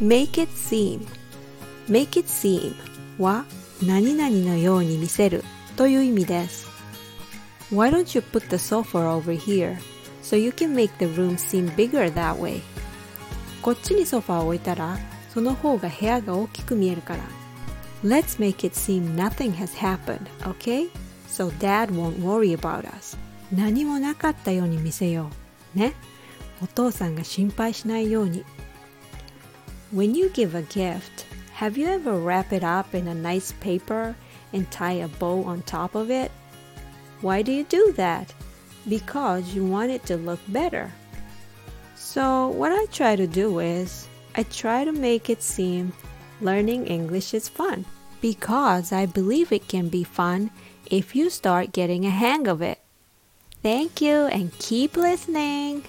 make it seem make it seem は何々のように見せるという意味です Why don't you put the sofa over here so you can make the room seem bigger that way こっちにソファーを置いたらその方が部屋が大きく見えるから Let's make it seem nothing has happened, okay? So dad won't worry about us 何もなかったように見せようねお父さんが心配しないように When you give a gift, have you ever wrap it up in a nice paper and tie a bow on top of it? Why do you do that? Because you want it to look better. So, what I try to do is, I try to make it seem learning English is fun because I believe it can be fun if you start getting a hang of it. Thank you and keep listening.